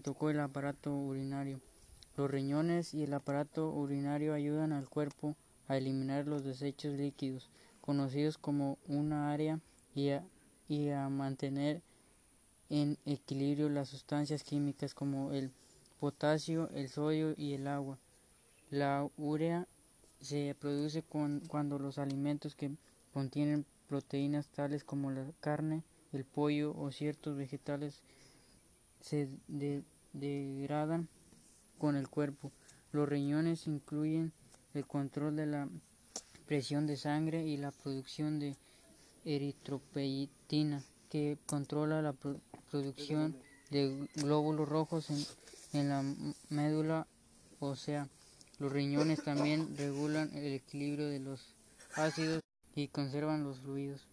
tocó el aparato urinario. Los riñones y el aparato urinario ayudan al cuerpo a eliminar los desechos líquidos, conocidos como una área, y a, y a mantener en equilibrio las sustancias químicas como el potasio, el sodio y el agua. La urea se produce cuando los alimentos que contienen proteínas tales como la carne, el pollo o ciertos vegetales se degradan con el cuerpo. Los riñones incluyen el control de la presión de sangre y la producción de eritropoyetina que controla la producción de glóbulos rojos en, en la médula ósea. Los riñones también regulan el equilibrio de los ácidos y conservan los fluidos.